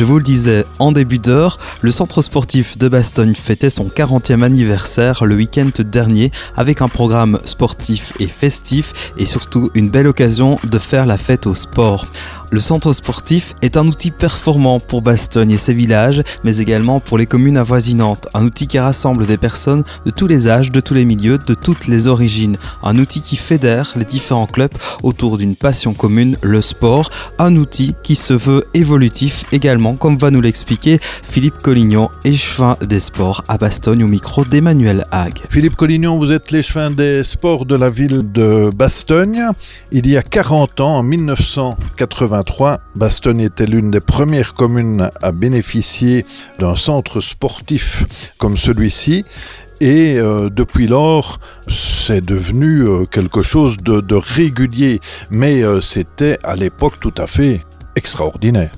Je vous le disais en début d'heure, le centre sportif de Bastogne fêtait son 40e anniversaire le week-end dernier avec un programme sportif et festif et surtout une belle occasion de faire la fête au sport. Le centre sportif est un outil performant pour Bastogne et ses villages, mais également pour les communes avoisinantes. Un outil qui rassemble des personnes de tous les âges, de tous les milieux, de toutes les origines. Un outil qui fédère les différents clubs autour d'une passion commune, le sport. Un outil qui se veut évolutif également, comme va nous l'expliquer Philippe Collignon, échevin des sports à Bastogne au micro d'Emmanuel Hague. Philippe Collignon, vous êtes l'échevin des sports de la ville de Bastogne. Il y a 40 ans, en 1980, Bastogne était l'une des premières communes à bénéficier d'un centre sportif comme celui-ci? Et euh, depuis lors, c'est devenu euh, quelque chose de, régulier. Mais euh, c'était à l'époque tout à fait extraordinaire.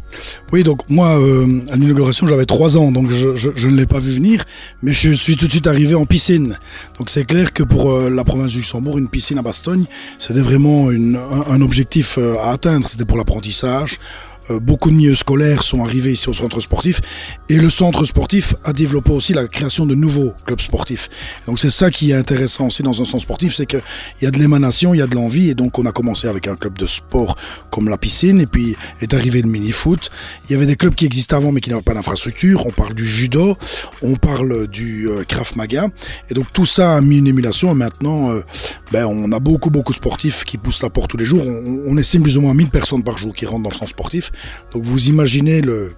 Oui, donc moi, à l'inauguration, j'avais trois ans, donc je, ne l'ai pas vu venir, mais je suis tout de suite arrivé en piscine. Donc c'est clair que pour la province du Luxembourg, une piscine à Bastogne, c'était vraiment un, objectif à atteindre. C'était pour l'apprentissage, euh, beaucoup de milieux scolaires sont arrivés ici au centre sportif et le centre sportif a développé aussi la création de nouveaux clubs sportifs. Donc c'est ça qui est intéressant aussi dans un centre sportif, c'est qu'il y a de l'émanation, il y a de l'envie et donc on a commencé avec un club de sport comme la piscine et puis est arrivé le mini-foot. Il y avait des clubs qui existaient avant mais qui n'avaient pas d'infrastructure. On parle du judo, on parle du euh, Krav Maga et donc tout ça a mis une émulation et maintenant euh, ben, on a beaucoup beaucoup de sportifs qui poussent la porte tous les jours. On, on estime plus ou moins 1000 personnes par jour qui rentrent dans le centre sportif. Donc vous imaginez le,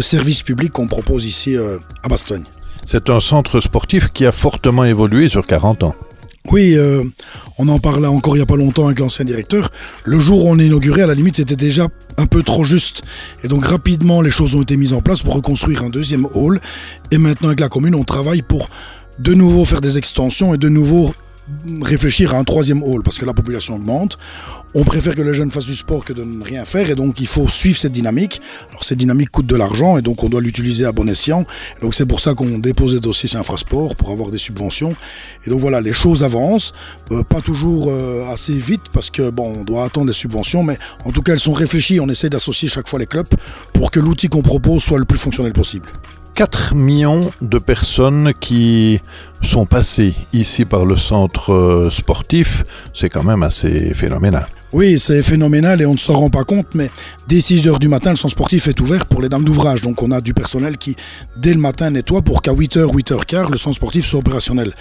service public qu'on propose ici euh, à Bastogne. C'est un centre sportif qui a fortement évolué sur 40 ans. Oui, euh, on en parlait encore il n'y a pas longtemps avec l'ancien directeur. Le jour où on a inauguré, à la limite, c'était déjà un peu trop juste. Et donc rapidement, les choses ont été mises en place pour reconstruire un deuxième hall. Et maintenant, avec la commune, on travaille pour de nouveau faire des extensions et de nouveau réfléchir à un troisième hall parce que la population augmente. On préfère que les jeunes fassent du sport que de ne rien faire et donc il faut suivre cette dynamique. Alors cette dynamique coûte de l'argent et donc on doit l'utiliser à bon escient. Donc c'est pour ça qu'on dépose des dossiers chez Infrasport pour avoir des subventions. Et donc voilà, les choses avancent, euh, pas toujours euh, assez vite parce que bon, on doit attendre les subventions, mais en tout cas elles sont réfléchies. On essaie d'associer chaque fois les clubs pour que l'outil qu'on propose soit le plus fonctionnel possible. 4 millions de personnes qui sont passées ici par le centre euh, sportif, c'est quand même assez phénoménal. Oui, c'est phénoménal et on ne s'en rend pas compte, mais dès 6 heures du matin, le centre sportif est ouvert pour les dames d'ouvrage. Donc on a du personnel qui, dès le matin, nettoie pour qu'à 8h, 8h15, le centre sportif soit opérationnel.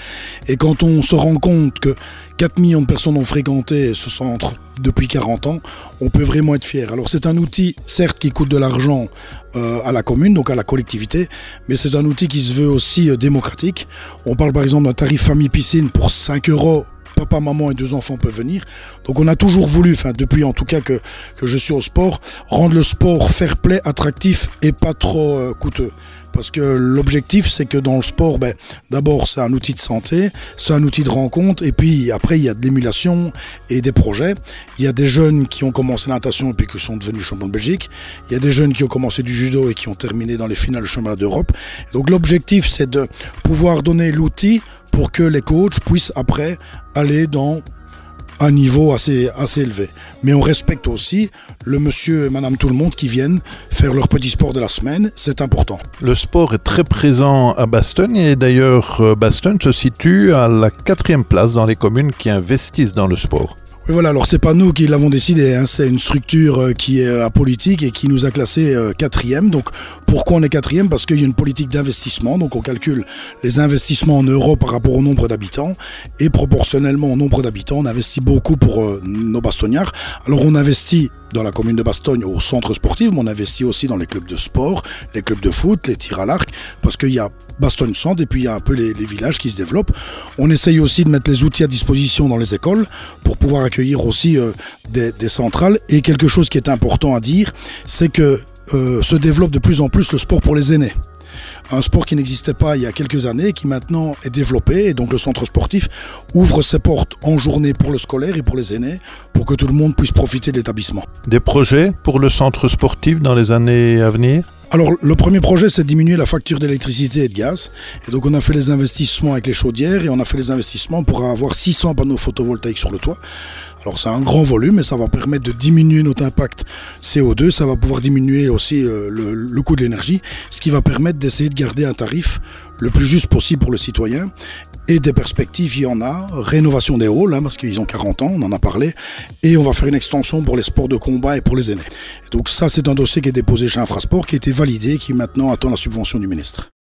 Et quand on se rend compte que 4 millions de personnes ont fréquenté ce centre depuis 40 ans, on peut vraiment être fier. Alors c'est un outil, certes, qui coûte de l'argent euh, à la commune, donc à la collectivité, mais c'est un outil qui se veut aussi euh, démocratique. On parle par exemple d'un tarif famille piscine pour 5 euros papa, maman et deux enfants peuvent venir. Donc on a toujours voulu, depuis en tout cas que, que je suis au sport, rendre le sport fair play, attractif et pas trop euh, coûteux. Parce que l'objectif, c'est que dans le sport, ben, d'abord, c'est un outil de santé, c'est un outil de rencontre, et puis après, il y a de l'émulation et des projets. Il y a des jeunes qui ont commencé la natation et puis qui sont devenus champions de Belgique. Il y a des jeunes qui ont commencé du judo et qui ont terminé dans les finales du championnat d'Europe. Donc l'objectif, c'est de pouvoir donner l'outil pour que les coachs puissent après aller dans un niveau assez, élevé. Mais on respecte aussi le monsieur et madame tout le monde qui viennent faire leur petit sport de la semaine, c'est important. Le sport est très présent à Bastogne et d'ailleurs euh, Bastogne se situe à la quatrième place dans les communes qui investissent dans le sport. Oui, voilà, alors c'est pas nous qui l'avons décidé, hein. c'est une structure euh, qui est euh, apolitique et qui nous a classé euh, quatrième. Donc pourquoi on est quatrième? Parce qu'il y a une politique d'investissement, donc on calcule les investissements en euros par rapport au nombre d'habitants et proportionnellement au nombre d'habitants, on investit beaucoup pour nos bastognards. Alors on investit dans la commune de Bastogne au centre sportif, mais on investit aussi dans les clubs de sport, les clubs de foot, les tirs à l'arc, parce qu'il y a Bastogne Centre et puis il y a un peu les, villages qui se développent. On essaye aussi de mettre les outils à disposition dans les écoles pour pouvoir accueillir aussi euh, des, centrales. Et quelque chose qui est important à dire, c'est que euh, se développe de plus en plus le sport pour les aînés un sport qui n'existait pas il y a quelques années, qui maintenant est développé. Et donc le centre sportif ouvre ses portes en journée pour le scolaire et pour les aînés, pour que tout le monde puisse profiter de l'établissement. Des projets pour le centre sportif dans les années à venir? Alors, le premier projet, c'est diminuer la facture d'électricité et de gaz. Et donc, on a fait les investissements avec les chaudières et on a fait les investissements pour avoir 600 panneaux photovoltaïques sur le toit. Alors c'est un grand volume et ça va permettre de diminuer notre impact CO2, ça va pouvoir diminuer aussi le, le coût de l'énergie, ce qui va permettre d'essayer de garder un tarif le plus juste possible pour le citoyen et des perspectives, il y en a. Rénovation des halls, hein, parce qu'ils ont 40 ans, on en a parlé. Et on va faire une extension pour les sports de combat et pour les aînés. donc ça, c'est un dossier qui est déposé chez Infrasport, qui a été validé, qui maintenant attend la subvention du ministre.